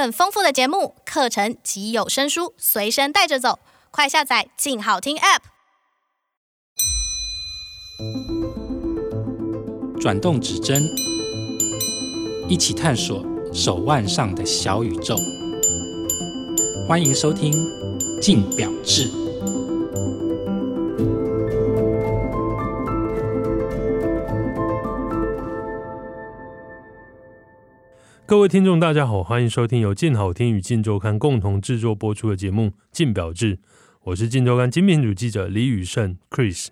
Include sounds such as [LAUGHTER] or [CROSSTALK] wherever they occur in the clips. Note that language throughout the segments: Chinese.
更丰富的节目、课程及有声书随身带着走，快下载“静好听 ”App。转动指针，一起探索手腕上的小宇宙。欢迎收听《静表志》。各位听众，大家好，欢迎收听由静好听与静周刊共同制作播出的节目《静表志》，我是静周刊精品组记者李宇胜 Chris。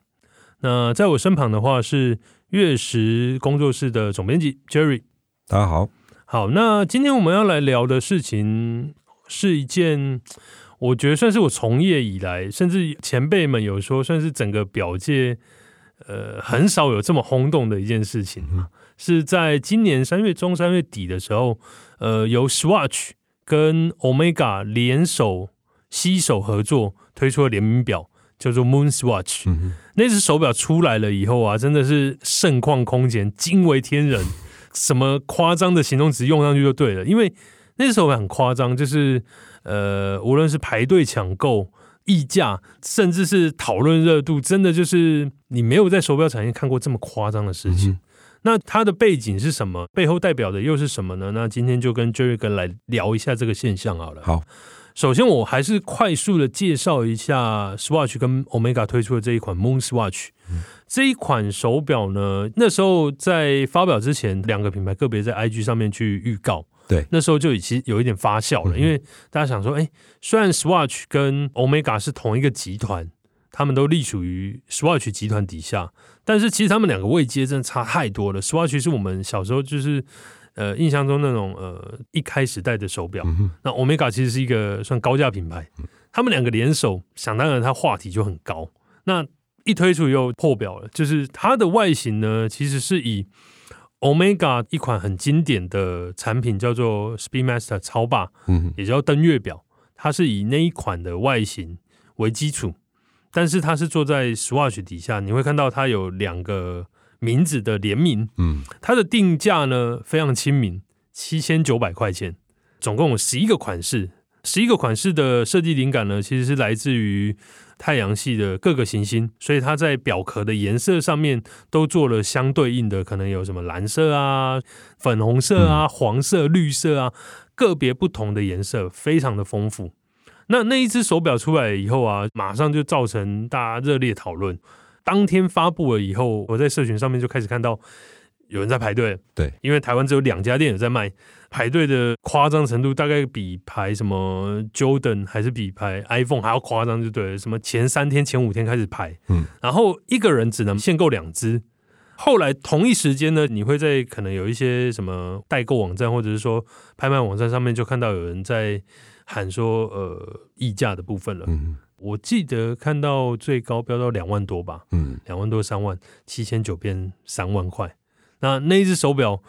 那在我身旁的话是月食工作室的总编辑 Jerry。大家好，好，那今天我们要来聊的事情是一件，我觉得算是我从业以来，甚至前辈们有说，算是整个表界，呃，很少有这么轰动的一件事情。嗯是在今年三月中、三月底的时候，呃，由 Swatch 跟 Omega 联手携手合作推出了联名表，叫做 Moon Swatch。嗯、那只手表出来了以后啊，真的是盛况空前，惊为天人，[LAUGHS] 什么夸张的形容词用上去就对了。因为那只手表很夸张，就是呃，无论是排队抢购、溢价，甚至是讨论热度，真的就是你没有在手表产业看过这么夸张的事情。嗯那它的背景是什么？背后代表的又是什么呢？那今天就跟 Jerry 哥来聊一下这个现象好了。好，首先我还是快速的介绍一下 Swatch 跟 Omega 推出的这一款 Moon Swatch。嗯、这一款手表呢，那时候在发表之前，两个品牌个别在 IG 上面去预告。对，那时候就已经有一点发酵了，嗯、因为大家想说，哎，虽然 Swatch 跟 Omega 是同一个集团。他们都隶属于 Swatch 集团底下，但是其实他们两个位阶真的差太多了。Swatch 是我们小时候就是呃印象中那种呃一开始戴的手表，嗯、那 Omega 其实是一个算高价品牌。他们两个联手，想当然它话题就很高。那一推出又破表了，就是它的外形呢，其实是以 Omega 一款很经典的产品叫做 Speedmaster 超霸，嗯、也叫登月表，它是以那一款的外形为基础。但是它是坐在 Swatch 底下，你会看到它有两个名字的联名。嗯，它的定价呢非常亲民，七千九百块钱，总共有十一个款式。十一个款式的设计灵感呢，其实是来自于太阳系的各个行星，所以它在表壳的颜色上面都做了相对应的，可能有什么蓝色啊、粉红色啊、黄色、绿色啊，个别不同的颜色，非常的丰富。那那一只手表出来以后啊，马上就造成大家热烈讨论。当天发布了以后，我在社群上面就开始看到有人在排队。对，因为台湾只有两家店有在卖，排队的夸张程度大概比排什么 Jordan 还是比排 iPhone 还要夸张，就对了。什么前三天、前五天开始排，嗯，然后一个人只能限购两只。后来同一时间呢，你会在可能有一些什么代购网站或者是说拍卖网站上面就看到有人在。喊说呃溢价的部分了，嗯、我记得看到最高飙到两万多吧，嗯，两万多三万七千九变三万块。那那一只手表，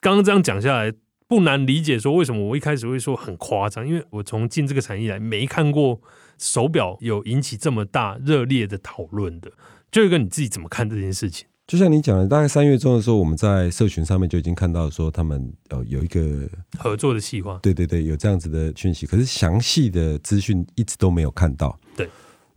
刚刚这样讲下来，不难理解说为什么我一开始会说很夸张，因为我从进这个产业来没看过手表有引起这么大热烈的讨论的。就一个你自己怎么看这件事情？就像你讲的，大概三月中的时候，我们在社群上面就已经看到说他们呃有一个合作的计划，对对对，有这样子的讯息，可是详细的资讯一直都没有看到。对，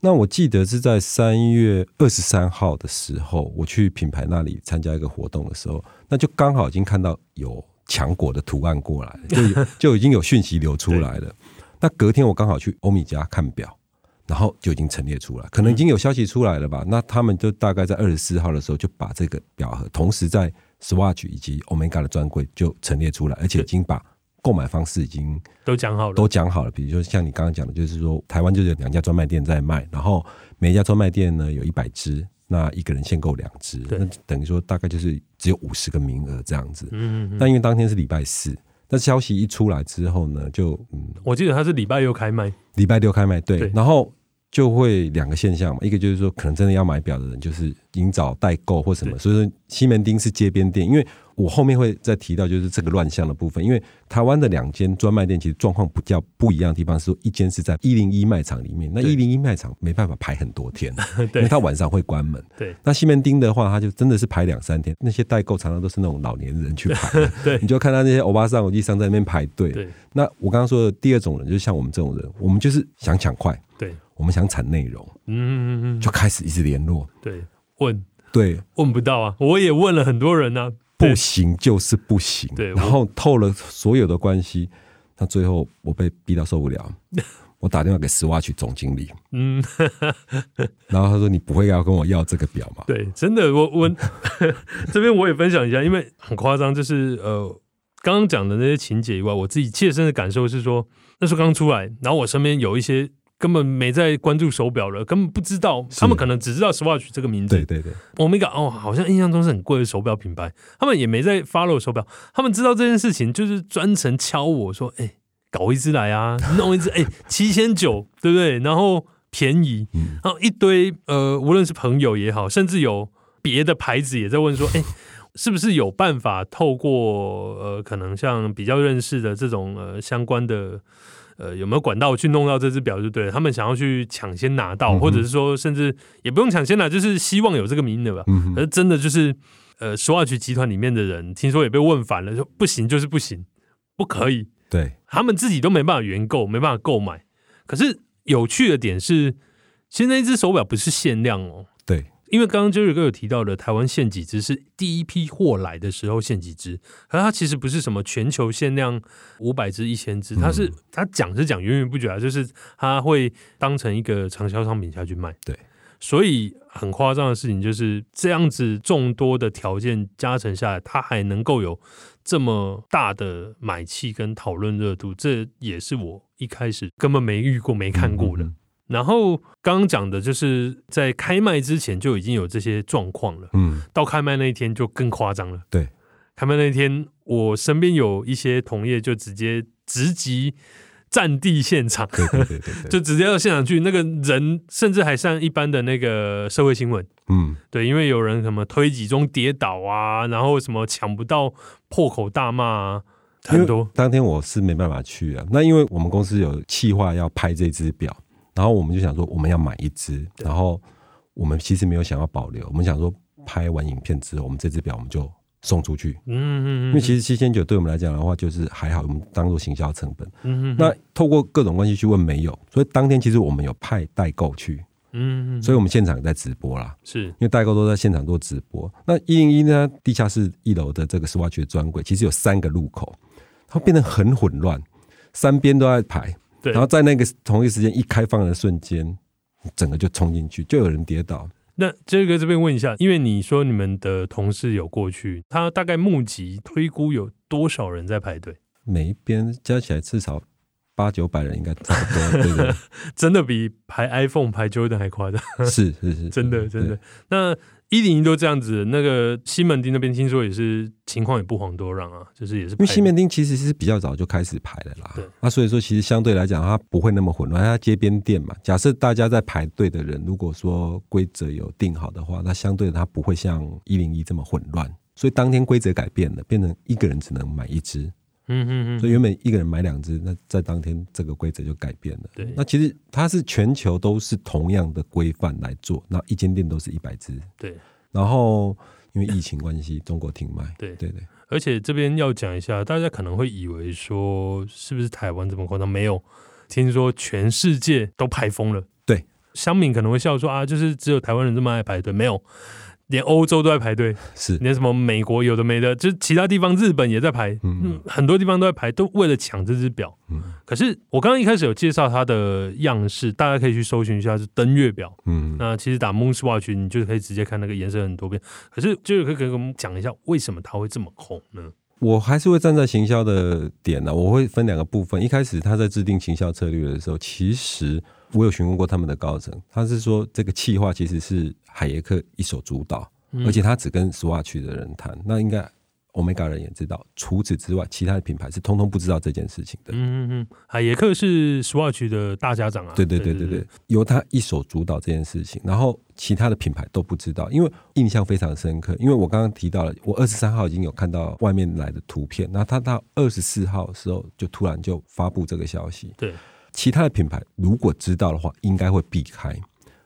那我记得是在三月二十三号的时候，我去品牌那里参加一个活动的时候，那就刚好已经看到有强果的图案过来，就 [LAUGHS] 就已经有讯息流出来了。那隔天我刚好去欧米茄看表。然后就已经陈列出来，可能已经有消息出来了吧？嗯、那他们就大概在二十四号的时候就把这个表盒，同时在 Swatch 以及 Omega 的专柜就陈列出来，而且已经把购买方式已经都讲好了，都讲好了。比如说像你刚刚讲的，就是说台湾就是有两家专卖店在卖，然后每一家专卖店呢有一百只，那一个人限购两只，那等于说大概就是只有五十个名额这样子。嗯，嗯，嗯，但因为当天是礼拜四。那消息一出来之后呢，就嗯，我记得他是礼拜六开卖，礼拜六开卖，对，对，然后就会两个现象嘛，一个就是说，可能真的要买表的人，就是寻找代购或什么，所以说西门町是街边店，因为。我后面会再提到，就是这个乱象的部分，因为台湾的两间专卖店其实状况比较不一样的地方是说，一间是在一零一卖场里面，那一零一卖场没办法排很多天，[LAUGHS] 因为它晚上会关门。对，那西门町的话，它就真的是排两三天，那些代购常常都是那种老年人去排，[LAUGHS] 对，你就看到那些欧巴桑、欧弟桑在那边排队。对，那我刚刚说的第二种人，就是像我们这种人，我们就是想抢快，对，我们想产内容，嗯嗯嗯，就开始一直联络，对，问，对，问不到啊，我也问了很多人啊。不行就是不行，对，然后透了所有的关系，那最后我被逼到受不了，[LAUGHS] 我打电话给 Swatch 总经理，嗯，然后他说，你不会要跟我要这个表吗？对，真的，我我 [LAUGHS] 这边我也分享一下，因为很夸张，就是呃，刚刚讲的那些情节以外，我自己切身的感受是说，那时候刚出来，然后我身边有一些。根本没在关注手表了，根本不知道。他们可能只知道 Swatch 这个名字。对对对，Omega 哦，好像印象中是很贵的手表品牌。他们也没在 follow 手表，他们知道这件事情，就是专程敲我说：“哎、欸，搞一只来啊，[LAUGHS] 弄一只，哎、欸，七千九，对不对？然后便宜，然后一堆呃，无论是朋友也好，甚至有别的牌子也在问说：哎、欸，是不是有办法透过呃，可能像比较认识的这种呃相关的。”呃，有没有管道去弄到这只表就对了。他们想要去抢先拿到，嗯、或者是说，甚至也不用抢先拿，就是希望有这个名额吧。嗯，而真的就是，呃，Swatch 集团里面的人，听说也被问反了，说不行就是不行，不可以。对，他们自己都没办法原购，没办法购买。可是有趣的点是，其实那只手表不是限量哦。对。因为刚刚 Jerry 哥有提到的，台湾限几只是第一批货来的时候限几只，可是它其实不是什么全球限量五百只、一千只，它是它讲是讲源源不绝啊，就是它会当成一个长销商品下去卖。对，所以很夸张的事情就是这样子众多的条件加成下来，它还能够有这么大的买气跟讨论热度，这也是我一开始根本没遇过、没看过的。嗯嗯然后刚刚讲的就是在开卖之前就已经有这些状况了，嗯，到开卖那一天就更夸张了。对，开卖那一天，我身边有一些同业就直接直击战地现场，对对对对，[LAUGHS] 就直接到现场去，那个人甚至还上一般的那个社会新闻，嗯，对，因为有人什么推挤中跌倒啊，然后什么抢不到破口大骂啊，很多。当天我是没办法去啊，那因为我们公司有企划要拍这只表。然后我们就想说，我们要买一只，然后我们其实没有想要保留，我们想说拍完影片之后，我们这只表我们就送出去。嗯嗯嗯。因为其实七千九对我们来讲的话，就是还好，我们当做行销成本。嗯嗯。那透过各种关系去问没有，所以当天其实我们有派代购去。嗯嗯。所以我们现场在直播啦，是因为代购都在现场做直播。那一零一呢，地下室一楼的这个 Swatch 的专柜，其实有三个入口，它变得很混乱，三边都在排。然后在那个同一时间一开放的瞬间，整个就冲进去，就有人跌倒。那这个这边问一下，因为你说你们的同事有过去，他大概募集推估有多少人在排队？每一边加起来至少八九百人，应该差不多。对对 [LAUGHS] 真的比排 iPhone 排 Jordan 还夸张。是是 [LAUGHS] 是，真的真的。那。一零一都这样子，那个西门町那边听说也是情况也不遑多让啊，就是也是。因为西门町其实是比较早就开始排的啦，对，那、啊、所以说其实相对来讲它不会那么混乱，它街边店嘛。假设大家在排队的人，如果说规则有定好的话，那相对它不会像一零一这么混乱。所以当天规则改变了，变成一个人只能买一只。嗯嗯嗯，所以原本一个人买两只，那在当天这个规则就改变了。对，那其实它是全球都是同样的规范来做，那一间店都是一百只。对，然后因为疫情关系，中国停卖。对对对，而且这边要讲一下，大家可能会以为说是不是台湾这么夸张？没有，听说全世界都排疯了。对，香敏可能会笑说啊，就是只有台湾人这么爱排队，没有。连欧洲都在排队，是连什么美国有的没的，就是其他地方日本也在排，嗯，很多地方都在排，都为了抢这只表。嗯，可是我刚刚一开始有介绍它的样式，大家可以去搜寻一下，是登月表。嗯，那其实打 Moon Swatch 你就可以直接看那个颜色很多变。可是就可以给我们讲一下，为什么它会这么红呢？我还是会站在行销的点呢，我会分两个部分。一开始他在制定行销策略的时候，其实我有询问过他们的高层，他是说这个企划其实是海耶克一手主导，而且他只跟 Swatch 的人谈，那应该 Omega 人也知道。除此之外，其他的品牌是通通不知道这件事情的。嗯嗯嗯，海耶克是 Swatch 的大家长啊。对对对对对，由他一手主导这件事情，然后其他的品牌都不知道，因为印象非常深刻。因为我刚刚提到了，我二十三号已经有看到外面来的图片，那他到二十四号的时候就突然就发布这个消息。对，其他的品牌如果知道的话，应该会避开。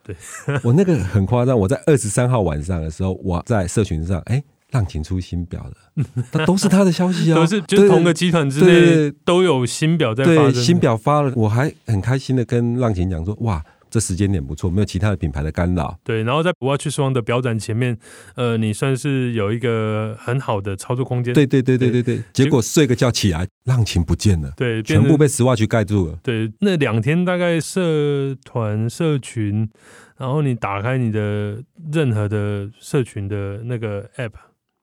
对 [LAUGHS] 我那个很夸张，我在二十三号晚上的时候，我在社群上，哎，浪琴出新表了，[LAUGHS] 那都是他的消息啊，都是就是同个集团之内都有新表在发生，新表发了，我还很开心的跟浪琴讲说，哇。这时间点不错，没有其他的品牌的干扰。对，然后在 Watch 的表展前面，呃，你算是有一个很好的操作空间。对对对对对对。结果睡个觉起来，浪琴不见了，对，全部被 Swatch 盖住了。对，那两天大概社团社群，然后你打开你的任何的社群的那个 App，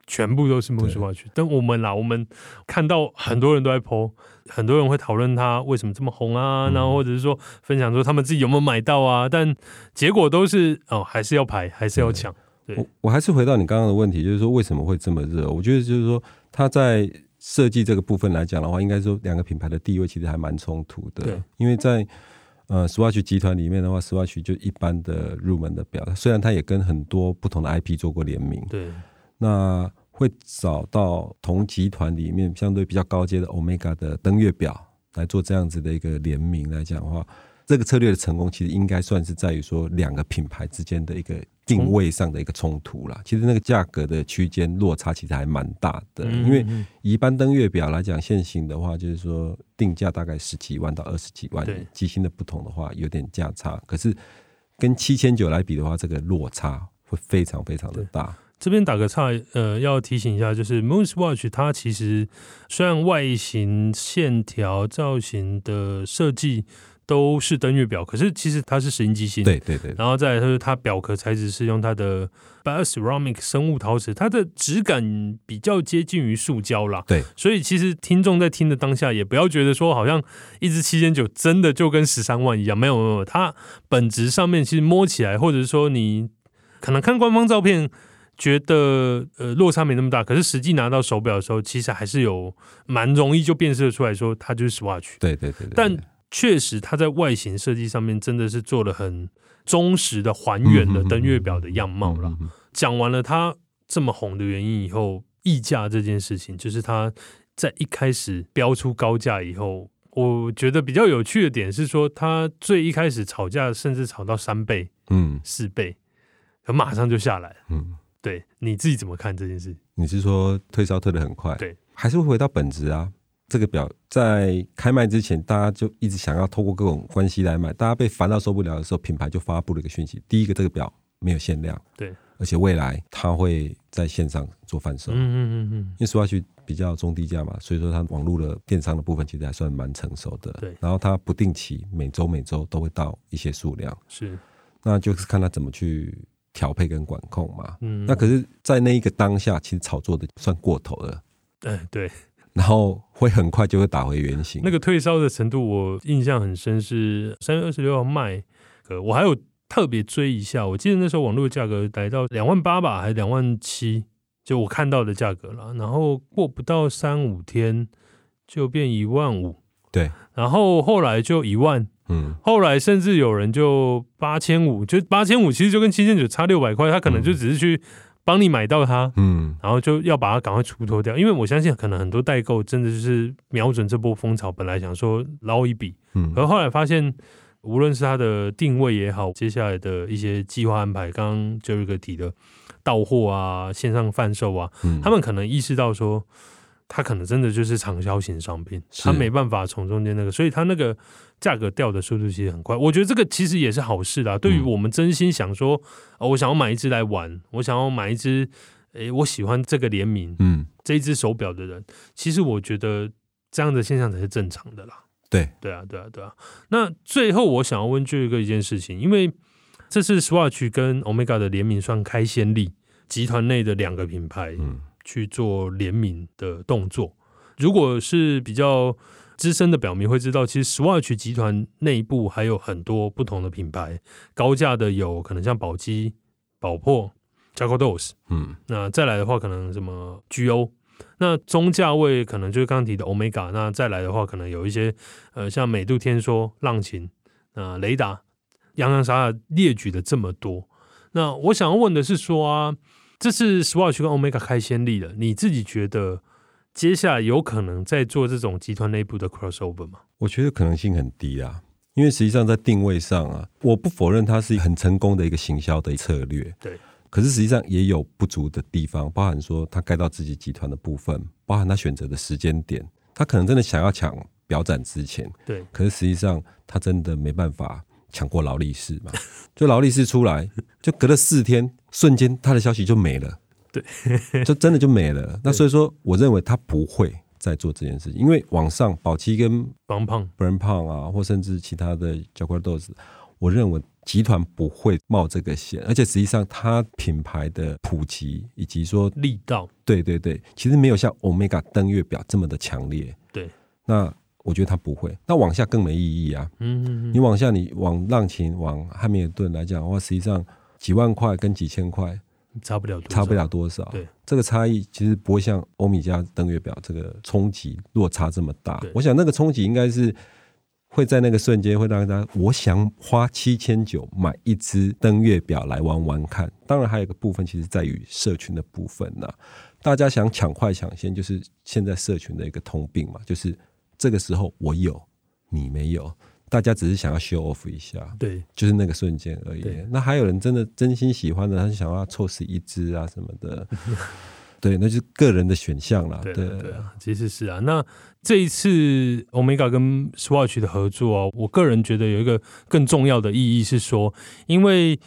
全部都是 Swatch。但我们啦，我们看到很多人都在 po。很多人会讨论它为什么这么红啊，然后或者是说分享说他们自己有没有买到啊，但结果都是哦，还是要排，还是要抢。对，我我还是回到你刚刚的问题，就是说为什么会这么热？我觉得就是说他在设计这个部分来讲的话，应该说两个品牌的地位其实还蛮冲突的。对，因为在呃 Swatch 集团里面的话，Swatch 就一般的入门的表，虽然它也跟很多不同的 IP 做过联名。对，那。会找到同集团里面相对比较高阶的 Omega 的登月表来做这样子的一个联名来讲的话，这个策略的成功其实应该算是在于说两个品牌之间的一个定位上的一个冲突啦。其实那个价格的区间落差其实还蛮大的，因为一般登月表来讲，现行的话就是说定价大概十几万到二十几万，机芯的不同的话有点价差。可是跟七千九来比的话，这个落差会非常非常的大。这边打个岔，呃，要提醒一下，就是 MoonSwatch 它其实虽然外形、线条、造型的设计都是登月表，可是其实它是石英机芯。对对对。然后再来就是它表壳材质是用它的 Bioceramic 生物陶瓷，它的质感比较接近于塑胶啦。对。所以其实听众在听的当下，也不要觉得说好像一支七千九真的就跟十三万一样，没有没有，它本质上面其实摸起来，或者是说你可能看官方照片。觉得呃落差没那么大，可是实际拿到手表的时候，其实还是有蛮容易就辨识出来说它就是 Swatch。对对对，对，但确实它在外形设计上面真的是做了很忠实的还原了登月表的样貌了。讲、嗯嗯嗯嗯、完了它这么红的原因以后，溢价这件事情，就是它在一开始标出高价以后，我觉得比较有趣的点是说，它最一开始吵架甚至吵到三倍、嗯四倍，可马上就下来了，嗯。对，你自己怎么看这件事？你是说退烧退的很快？对，还是会回到本质啊？这个表在开卖之前，大家就一直想要透过各种关系来买，大家被烦到受不了的时候，品牌就发布了一个讯息：第一个，这个表没有限量，对，而且未来它会在线上做贩售。嗯嗯嗯嗯，因为 Swatch 比较中低价嘛，所以说它网络的电商的部分其实还算蛮成熟的。对，然后它不定期每周每周都会到一些数量，是，那就是看它怎么去。调配跟管控嘛，嗯，那可是，在那一个当下，其实炒作的算过头了，对对，然后会很快就会打回原形。那个退烧的程度，我印象很深，是三月二十六号卖，我还有特别追一下，我记得那时候网络价格来到两万八吧，还是两万七，就我看到的价格了。然后过不到三五天就变一万五，对，然后后来就一万。嗯，后来甚至有人就八千五，就八千五，其实就跟七千九差六百块，他可能就只是去帮你买到它，嗯，然后就要把它赶快出脱掉，因为我相信可能很多代购真的就是瞄准这波风潮，本来想说捞一笔，嗯，而后来发现，无论是它的定位也好，接下来的一些计划安排，刚刚就有一个提的到货啊、线上贩售啊，嗯，他们可能意识到说。它可能真的就是畅销型商品，它没办法从中间那个，所以它那个价格掉的速度其实很快。我觉得这个其实也是好事啦。对于我们真心想说，哦，我想要买一只来玩，我想要买一只，诶，我喜欢这个联名，嗯，这一只手表的人，其实我觉得这样的现象才是正常的啦。对，对啊，对啊，对啊。那最后我想要问这个一件事情，因为这次 Swatch 跟 Omega 的联名算开先例，集团内的两个品牌，嗯。去做联名的动作，如果是比较资深的表迷会知道，其实 Swatch 集团内部还有很多不同的品牌，高价的有可能像宝玑、宝珀、Jacques Dos，嗯，那再来的话可能什么 GO，那中价位可能就是刚刚提的 Omega，那再来的话，可能有一些呃，像美度天梭、浪琴、啊雷达，洋洋洒洒列举的这么多。那我想要问的是说啊，这次 Swatch 跟 Omega 开先例了，你自己觉得接下来有可能在做这种集团内部的 crossover 吗？我觉得可能性很低啊，因为实际上在定位上啊，我不否认它是很成功的一个行销的策略。对。可是实际上也有不足的地方，包含说他盖到自己集团的部分，包含他选择的时间点，他可能真的想要抢表展之前，对。可是实际上他真的没办法抢过劳力士嘛？就劳力士出来，就隔了四天，瞬间他的消息就没了，对，[LAUGHS] 就真的就没了。那所以说，我认为他不会再做这件事情，因为网上宝祺跟邦胖、Brand Pong 啊，或甚至其他的 Jaguar Dos，我认为。集团不会冒这个险，而且实际上它品牌的普及以及说力道，对对对，其实没有像 Omega 登月表这么的强烈。对，那我觉得他不会。那往下更没意义啊。嗯嗯嗯。你往下，你往浪琴、往汉密尔顿来讲的话，实际上几万块跟几千块差不了，差不了多少。对，这个差异其实不会像欧米茄登月表这个冲击落差这么大。我想那个冲击应该是。会在那个瞬间会让大家，我想花七千九买一只登月表来玩玩看。当然还有一个部分，其实在于社群的部分呐。大家想抢快抢先，就是现在社群的一个通病嘛，就是这个时候我有你没有，大家只是想要 show off 一下，对，就是那个瞬间而已。那还有人真的真心喜欢的，他是想要凑死一只啊什么的。[LAUGHS] 对，那就是个人的选项啦。对对对啊，其实是啊。那这一次 Omega 跟 Swatch 的合作啊，我个人觉得有一个更重要的意义是说，因为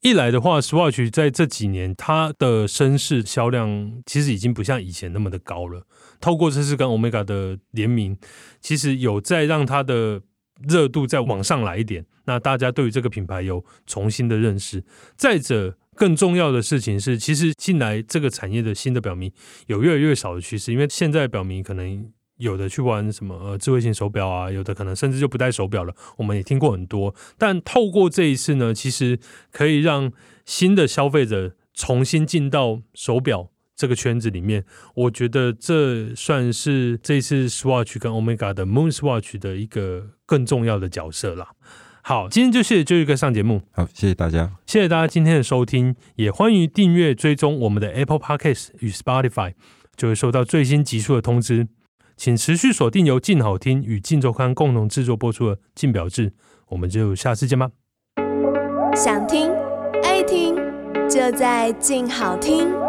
一来的话，Swatch 在这几年它的绅士销量其实已经不像以前那么的高了。透过这次跟 Omega 的联名，其实有在让它的热度再往上来一点。那大家对于这个品牌有重新的认识。再者，更重要的事情是，其实进来这个产业的新的表迷有越来越少的趋势，因为现在表明可能有的去玩什么呃智慧型手表啊，有的可能甚至就不戴手表了。我们也听过很多，但透过这一次呢，其实可以让新的消费者重新进到手表这个圈子里面。我觉得这算是这次 Swatch 跟 Omega 的 Moon Swatch 的一个更重要的角色啦。好，今天就谢谢 Joy 哥上节目。好，谢谢大家，谢谢大家今天的收听，也欢迎订阅追踪我们的 Apple Podcast 与 Spotify，就会收到最新集数的通知。请持续锁定由静好听与静周刊共同制作播出的《静表志》，我们就下次见吧。想听爱听，就在静好听。